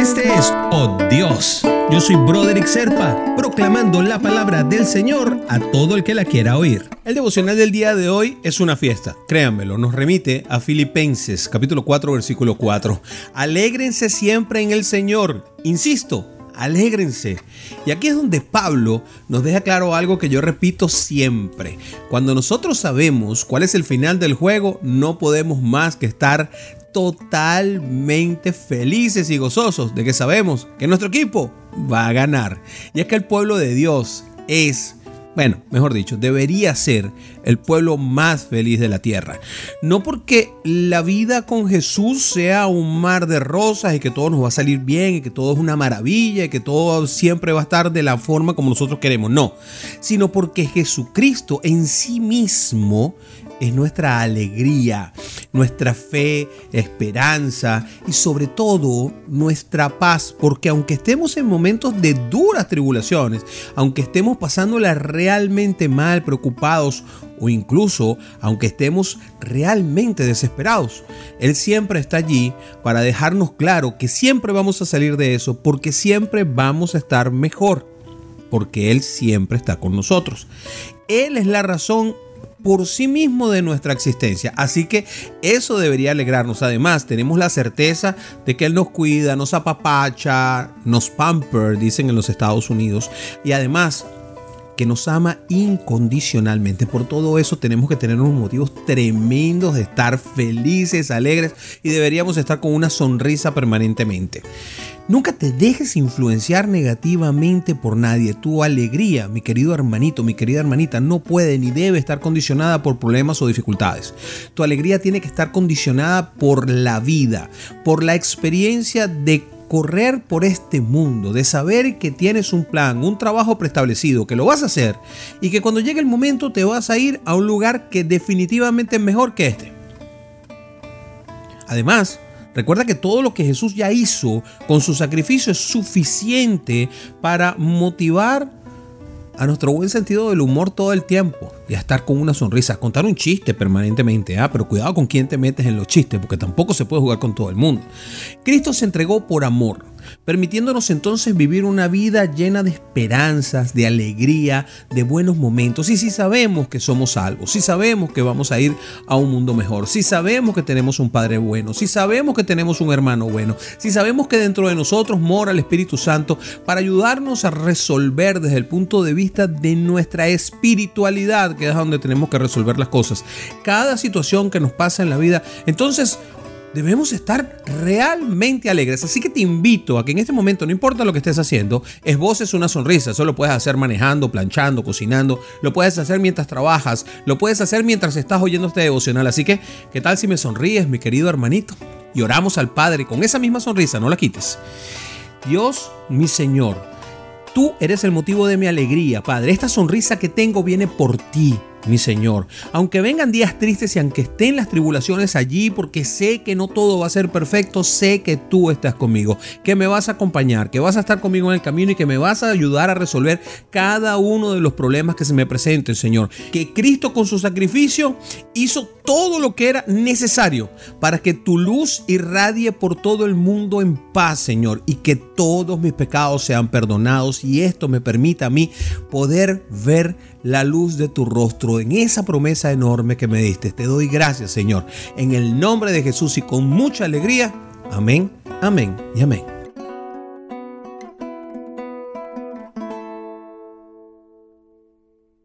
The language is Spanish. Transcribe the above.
Este es Oh Dios. Yo soy Broderick Serpa, proclamando la palabra del Señor a todo el que la quiera oír. El devocional del día de hoy es una fiesta, créanmelo, nos remite a Filipenses capítulo 4 versículo 4. Alégrense siempre en el Señor. Insisto, alégrense. Y aquí es donde Pablo nos deja claro algo que yo repito siempre. Cuando nosotros sabemos cuál es el final del juego, no podemos más que estar totalmente felices y gozosos de que sabemos que nuestro equipo va a ganar. Y es que el pueblo de Dios es bueno, mejor dicho, debería ser el pueblo más feliz de la tierra. No porque la vida con Jesús sea un mar de rosas y que todo nos va a salir bien y que todo es una maravilla y que todo siempre va a estar de la forma como nosotros queremos, no, sino porque Jesucristo en sí mismo es nuestra alegría, nuestra fe, esperanza y sobre todo nuestra paz, porque aunque estemos en momentos de duras tribulaciones, aunque estemos pasándola realmente mal, preocupados o incluso aunque estemos realmente desesperados, Él siempre está allí para dejarnos claro que siempre vamos a salir de eso, porque siempre vamos a estar mejor, porque Él siempre está con nosotros. Él es la razón por sí mismo de nuestra existencia. Así que eso debería alegrarnos. Además, tenemos la certeza de que Él nos cuida, nos apapacha, nos pamper, dicen en los Estados Unidos. Y además, que nos ama incondicionalmente. Por todo eso tenemos que tener unos motivos tremendos de estar felices, alegres y deberíamos estar con una sonrisa permanentemente. Nunca te dejes influenciar negativamente por nadie. Tu alegría, mi querido hermanito, mi querida hermanita, no puede ni debe estar condicionada por problemas o dificultades. Tu alegría tiene que estar condicionada por la vida, por la experiencia de correr por este mundo, de saber que tienes un plan, un trabajo preestablecido, que lo vas a hacer y que cuando llegue el momento te vas a ir a un lugar que definitivamente es mejor que este. Además, Recuerda que todo lo que Jesús ya hizo con su sacrificio es suficiente para motivar a nuestro buen sentido del humor todo el tiempo y a estar con una sonrisa, contar un chiste permanentemente, ¿ah? pero cuidado con quién te metes en los chistes, porque tampoco se puede jugar con todo el mundo. Cristo se entregó por amor, permitiéndonos entonces vivir una vida llena de esperanzas, de alegría, de buenos momentos. Y si sabemos que somos salvos, si sabemos que vamos a ir a un mundo mejor, si sabemos que tenemos un Padre bueno, si sabemos que tenemos un hermano bueno, si sabemos que dentro de nosotros mora el Espíritu Santo para ayudarnos a resolver desde el punto de vista de nuestra espiritualidad, que es donde tenemos que resolver las cosas, cada situación que nos pasa en la vida, entonces debemos estar realmente alegres. Así que te invito a que en este momento, no importa lo que estés haciendo, esboces una sonrisa. Eso lo puedes hacer manejando, planchando, cocinando, lo puedes hacer mientras trabajas, lo puedes hacer mientras estás oyendo este devocional. Así que, ¿qué tal si me sonríes, mi querido hermanito? Y oramos al Padre con esa misma sonrisa, no la quites. Dios, mi Señor, tú eres el motivo de mi alegría, Padre. Esta sonrisa que tengo viene por ti mi Señor. Aunque vengan días tristes y aunque estén las tribulaciones allí, porque sé que no todo va a ser perfecto, sé que tú estás conmigo, que me vas a acompañar, que vas a estar conmigo en el camino y que me vas a ayudar a resolver cada uno de los problemas que se me presenten, Señor. Que Cristo con su sacrificio hizo todo lo que era necesario para que tu luz irradie por todo el mundo en paz, Señor, y que todos mis pecados sean perdonados y esto me permita a mí poder ver la luz de tu rostro en esa promesa enorme que me diste. Te doy gracias, Señor, en el nombre de Jesús y con mucha alegría. Amén, amén y amén.